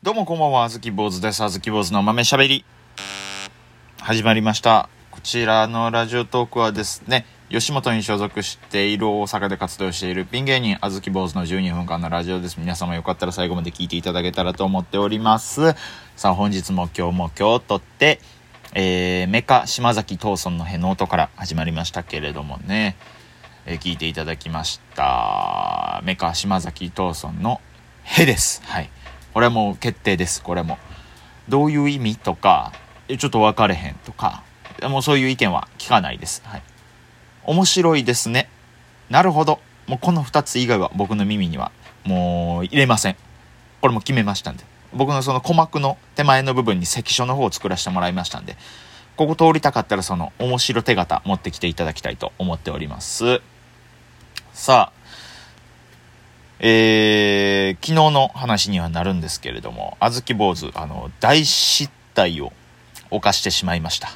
どうもこんばんは、あずき坊主です。あずき坊主の豆しゃべり。始まりました。こちらのラジオトークはですね、吉本に所属している大阪で活動しているピン芸人あずき坊主の12分間のラジオです。皆様よかったら最後まで聞いていただけたらと思っております。さあ本日も今日も今日とって、えー、メカ島崎藤村のへの音から始まりましたけれどもね、えー聞いていただきました。メカ島崎藤村のへです。はい。これも決定です。これも。どういう意味とか、ちょっと分かれへんとか、もうそういう意見は聞かないです。はい。面白いですね。なるほど。もうこの2つ以外は僕の耳にはもう入れません。これも決めましたんで。僕のその鼓膜の手前の部分に関所の方を作らせてもらいましたんで、ここ通りたかったらその面白手形持ってきていただきたいと思っております。さあ、えー、昨日の話にはなるんですけれども、あずき坊主、あの、大失態を犯してしまいました。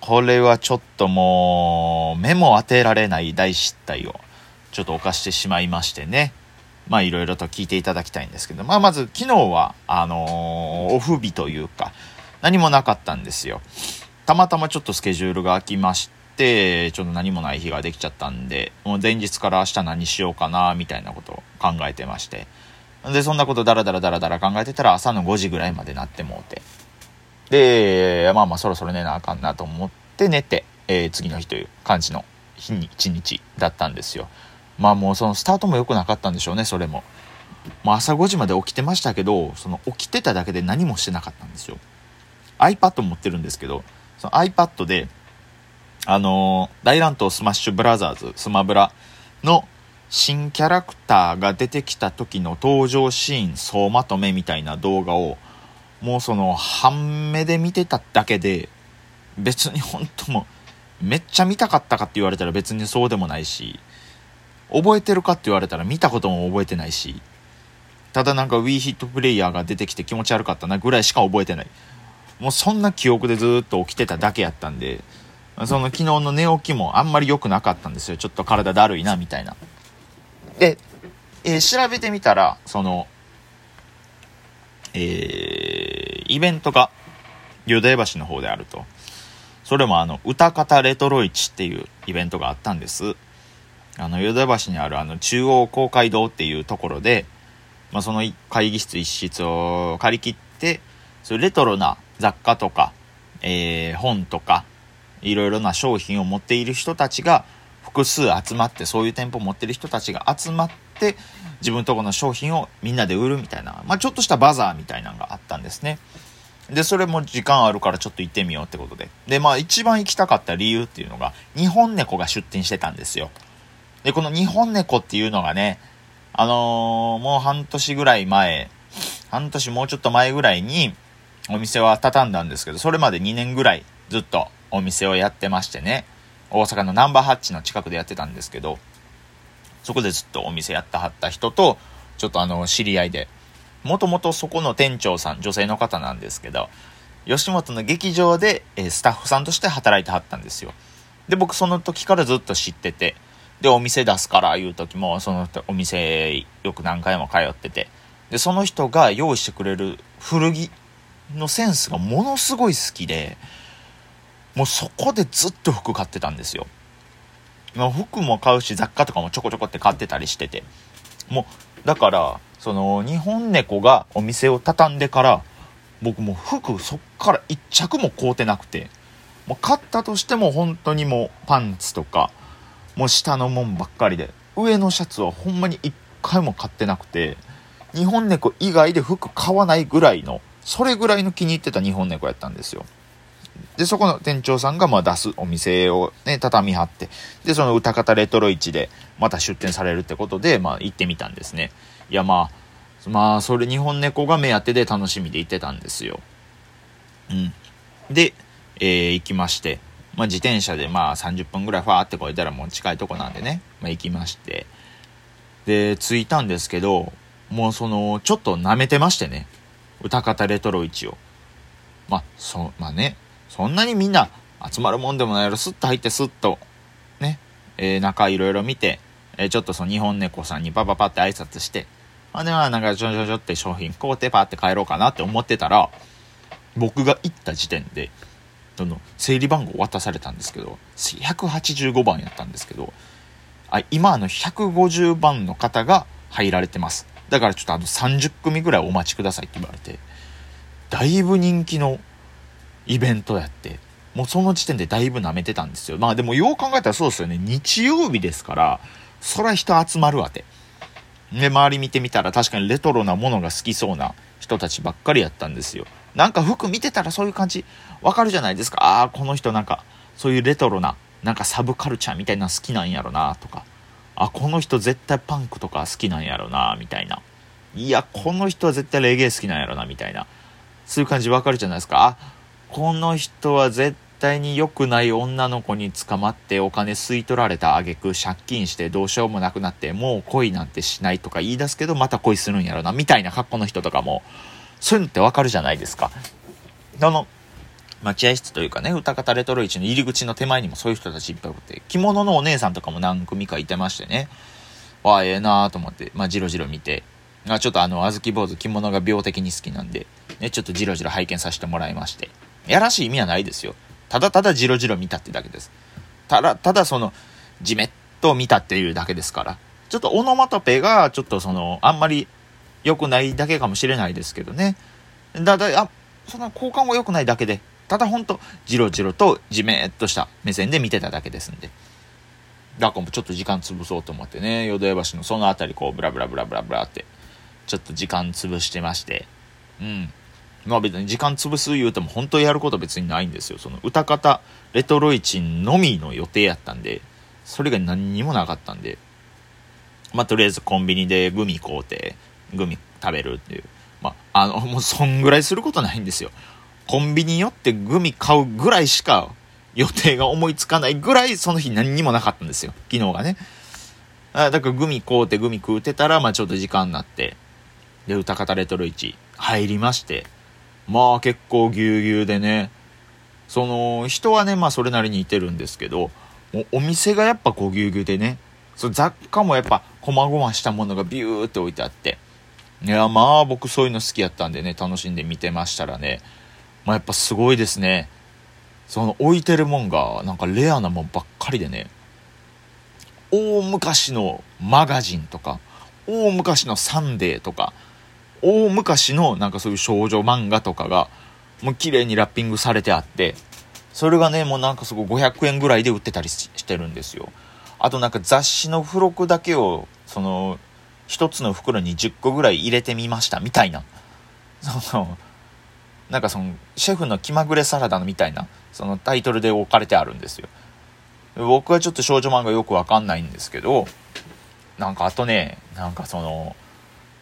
これはちょっともう、目も当てられない大失態を、ちょっと犯してしまいましてね。まあ、いろいろと聞いていただきたいんですけど、まあ、まず、昨日は、あのーオフ日というか、何もなかったんですよ。たまたまちょっとスケジュールが空きまし、ちょっと何もない日ができちゃったんで、もう前日から明日何しようかな、みたいなことを考えてまして。で、そんなことダラダラダラダラ考えてたら朝の5時ぐらいまでなってもうて。で、まあまあそろそろ寝なあかんなと思って寝て、えー次の日という感じの日に一日だったんですよ。まあもうそのスタートも良くなかったんでしょうね、それも。もう朝5時まで起きてましたけど、その起きてただけで何もしてなかったんですよ。iPad 持ってるんですけど、その iPad で、あのー大乱闘スマッシュブラザーズ、スマブラの新キャラクターが出てきた時の登場シーン総まとめみたいな動画を、もうその半目で見てただけで、別に本当も、めっちゃ見たかったかって言われたら別にそうでもないし、覚えてるかって言われたら見たことも覚えてないし、ただなんか Wii ヒットプレイヤーが出てきて気持ち悪かったなぐらいしか覚えてない。もうそんな記憶でずっと起きてただけやったんで、その昨日の寝起きもあんまり良くなかったんですよ。ちょっと体だるいな、みたいな。で、えー調べてみたら、その、えーイベントが、淀屋橋の方であると。それもあの、歌方レトロ市っていうイベントがあったんです。あの、淀屋橋にあるあの、中央公会堂っていうところで、まあ、その会議室一室を借り切って、そういうレトロな雑貨とか、えー本とか、いろいろな商品を持っている人たちが複数集まって、そういう店舗を持ってる人たちが集まって、自分とこの商品をみんなで売るみたいな、まあ、ちょっとしたバザーみたいなのがあったんですね。で、それも時間あるからちょっと行ってみようってことで。で、まあ一番行きたかった理由っていうのが、日本猫が出店してたんですよ。で、この日本猫っていうのがね、あのーもう半年ぐらい前、半年もうちょっと前ぐらいにお店は畳んだんですけど、それまで2年ぐらいずっとお店をやってましてね、大阪のナンバーハッチの近くでやってたんですけど、そこでずっとお店やってはった人と、ちょっとあの、知り合いで、もともとそこの店長さん、女性の方なんですけど、吉本の劇場で、えスタッフさんとして働いてはったんですよ。で、僕その時からずっと知ってて、で、お店出すからいう時も、そのお店よく何回も通ってて、で、その人が用意してくれる古着のセンスがものすごい好きで、もうそこでずっと服買ってたんですよ。ま服も買うし雑貨とかもちょこちょこって買ってたりしてて。もう、だから、その、日本猫がお店を畳んでから、僕もう服そっから一着も買うてなくて、もう買ったとしても本当にもうパンツとか、もう下のもんばっかりで、上のシャツはほんまに一回も買ってなくて、日本猫以外で服買わないぐらいの、それぐらいの気に入ってた日本猫やったんですよ。で、そこの店長さんがまあ出すお店をね、畳み張って、で、その歌方レトロ市でまた出店されるってことで、まあ行ってみたんですね。いやまあ、まあ、それ日本猫が目当てで楽しみで行ってたんですよ。うん。で、えー行きまして、まあ自転車でまあ30分ぐらいファーってこいたらもう近いとこなんでね、まあ行きまして、で、着いたんですけど、もうその、ちょっと舐めてましてね、歌方レトロ市を。まあ、そう、まあね、そんなにみんな集まるもんでもないやろ、スッと入ってスッと、ね、えー中いろいろ見て、えーちょっとその日本猫さんにパパパって挨拶して、ほんで、まあなんかちょちょちょって商品買うてパーって帰ろうかなって思ってたら、僕が行った時点で、その整理番号渡されたんですけど、185番やったんですけど、あ今あの150番の方が入られてます。だからちょっとあの30組ぐらいお待ちくださいって言われて、だいぶ人気のイベントやって、もうその時点でだいぶ舐めてたんですよ。まあでもよう考えたらそうですよね。日曜日ですから、そら人集まるわて。で、周り見てみたら確かにレトロなものが好きそうな人たちばっかりやったんですよ。なんか服見てたらそういう感じわかるじゃないですか。ああ、この人なんかそういうレトロな、なんかサブカルチャーみたいな好きなんやろなとか。あ、この人絶対パンクとか好きなんやろなみたいな。いや、この人は絶対レゲエ好きなんやろなみたいな。そういう感じわかるじゃないですか。あ、この人は絶対に良くない女の子に捕まってお金吸い取られた挙句借金してどうしようもなくなってもう恋なんてしないとか言い出すけどまた恋するんやろなみたいな格好の人とかもそういうのってわかるじゃないですか。あの待合室というかね、歌方レトロ市の入り口の手前にもそういう人たちいっぱいおって、着物のお姉さんとかも何組かいてましてね、わあ、ええなーと思って、まあ、じろじろ見て、あちょっとあの、あずき坊主着物が病的に好きなんで、ね、ちょっとじろじろ拝見させてもらいまして、やらしい意味はないですよ。ただただじろじろ見たってだけです。ただ、ただその、じめっと見たっていうだけですから。ちょっとオノマトペが、ちょっとその、あんまり良くないだけかもしれないですけどね。だ、だ、あ、その交換も良くないだけで、ただほんと、じろじろとじめっとした目線で見てただけですんで。だからもちょっと時間潰そうと思ってね、淀屋橋のその辺りこう、ブラブラブラブラブラって、ちょっと時間潰してまして、うん。まあ別に時間潰す言うても本当やることは別にないんですよ。その歌方、レトロ市のみの予定やったんで、それが何にもなかったんで、まあとりあえずコンビニでグミ買うて、グミ食べるっていう。まあ、あの、もうそんぐらいすることないんですよ。コンビニ寄ってグミ買うぐらいしか予定が思いつかないぐらいその日何にもなかったんですよ。昨日がね。あだからグミ買うてグミ食うてたら、まあちょっと時間になって、で、歌方レトロ市入りまして、まあ結構ぎゅうぎゅうでね、その人はね、まあそれなりにいてるんですけど、お店がやっぱこうぎゅうぎゅうでね、そ雑貨もやっぱ細々したものがビューって置いてあって、いやまあ僕そういうの好きやったんでね、楽しんで見てましたらね、まあやっぱすごいですね。その置いてるもんがなんかレアなもんばっかりでね、大昔のマガジンとか、大昔のサンデーとか、大昔のなんかそういう少女漫画とかが、もう綺麗にラッピングされてあって、それがね、もうなんかすごい500円ぐらいで売ってたりしてるんですよ。あとなんか雑誌の付録だけを、その、一つの袋に10個ぐらい入れてみましたみたいな。その、なんかその、シェフの気まぐれサラダみたいな、そのタイトルで置かれてあるんですよ。僕はちょっと少女漫画よくわかんないんですけど、なんかあとね、なんかその、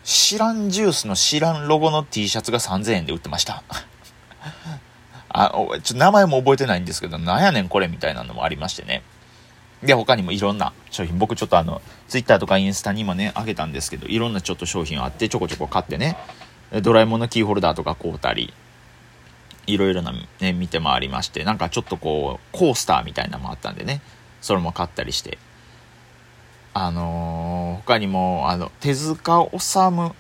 知らんジュースの知らんロゴの T シャツが3000円で売ってました。あ、ちょ名前も覚えてないんですけど、なんやねんこれみたいなのもありましてね。で、他にもいろんな商品、僕ちょっとあの、Twitter とかインスタにもね、あげたんですけど、いろんなちょっと商品あって、ちょこちょこ買ってね、ドラえもんのキーホルダーとか買うたり、いろいろなね、見て回りまして、なんかちょっとこう、コースターみたいなのもあったんでね、それも買ったりして、あのー、他にも、あの、手塚治虫、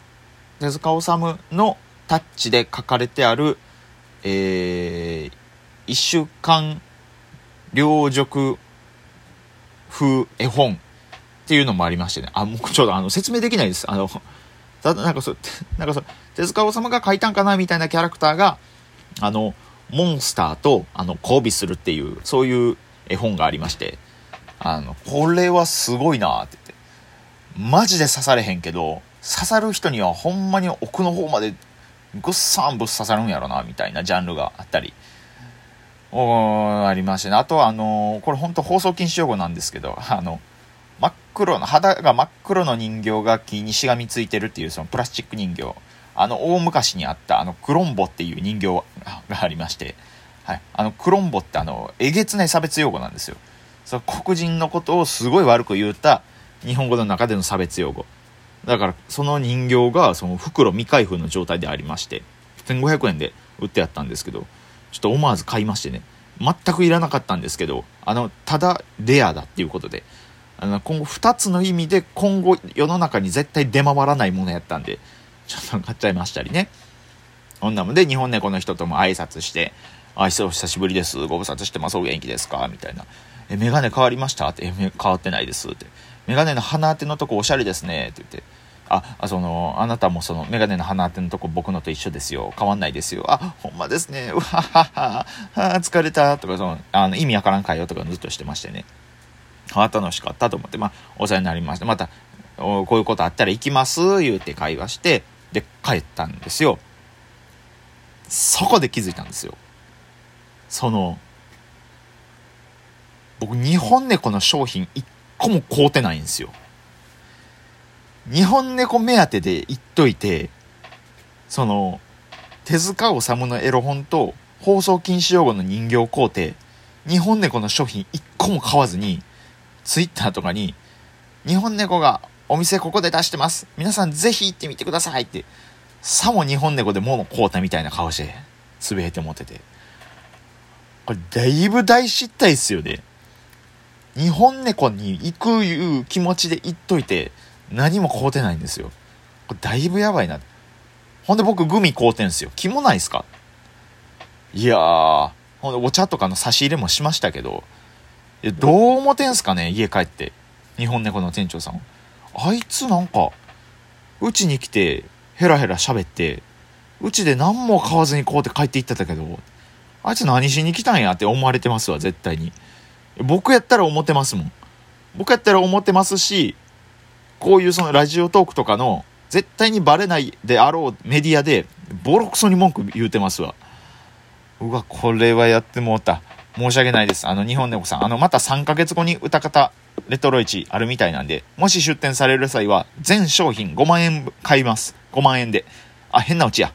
手塚治虫のタッチで書かれてある、えー、一週間両辱風絵本っていうのもありましてね。あ、もうちょっとあの、説明できないです。あの、ただなんかそう、なんかそう、手塚治虫が書いたんかなみたいなキャラクターが、あの、モンスターと、あの、交尾するっていう、そういう絵本がありまして、あの、これはすごいなってって。マジで刺されへんけど、刺さる人にはほんまに奥の方までぐっさんぶっ刺さるんやろな、みたいなジャンルがあったり、おありましてね。あとは、あのこれ本当放送禁止用語なんですけど、あの、真っ黒の、肌が真っ黒の人形が木にしがみついてるっていう、そのプラスチック人形。あの、大昔にあった、あの、クロンボっていう人形がありまして、はい。あの、クロンボってあの、えげつない差別用語なんですよ。その黒人のことをすごい悪く言うた日本語の中での差別用語。だから、その人形が、その袋未開封の状態でありまして、1500円で売ってあったんですけど、ちょっと思わず買いましてね。全くいらなかったんですけど、あの、ただレアだっていうことで、あの、今後2つの意味で今後世の中に絶対出回らないものやったんで、ちょっと買っちゃいましたりね。そんなもで、日本猫の人とも挨拶して、あいつ、お久しぶりです。ご無沙汰してます。お元気ですか？みたいな。え、メガネ変わりました？って、え、変わってないです。って。メガネの鼻当てのとこおしゃれですね。って言って。あ、あその、あなたもそのメガネの鼻当てのとこ僕のと一緒ですよ。変わんないですよ。あ、ほんまですね。うわははは。疲れた。とか、その、あの、意味わからん会話とかずっとしてましてね。あ、楽しかったと思って、まあ、お世話になりました。また、こういうことあったら行きます。言うて会話して、で、帰ったんですよ。そこで気づいたんですよ。その、僕、日本猫の商品一個も買うてないんですよ。日本猫目当てで言っといて、その、手塚治虫のエロ本と放送禁止用語の人形買うて、日本猫の商品一個も買わずに、ツイッターとかに、日本猫がお店ここで出してます。皆さんぜひ行ってみてくださいって、さも日本猫で物買うたみたいな顔して、つぶえて持ってて。これだいぶ大失態っすよね。日本猫に行くいう気持ちで行っといて、何も買うてないんですよ。これだいぶやばいな。ほんで僕グミ買うてんすよ。気もないっすか？いやー、ほんでお茶とかの差し入れもしましたけど、どう思てんすかね家帰って。日本猫の店長さん。あいつなんか、うちに来て、ヘラヘラ喋って、うちで何も買わずにこうって帰っていってたけど、あいつ何しに来たんやって思われてますわ、絶対に。僕やったら思ってますもん。僕やったら思ってますし、こういうそのラジオトークとかの、絶対にバレないであろうメディアで、ボロクソに文句言うてますわ。うわ、これはやってもうた。申し訳ないです。あの、日本猫さん。あの、また3ヶ月後に歌方、レトロ市あるみたいなんで、もし出店される際は、全商品5万円買います。5万円で。あ、変なうちや。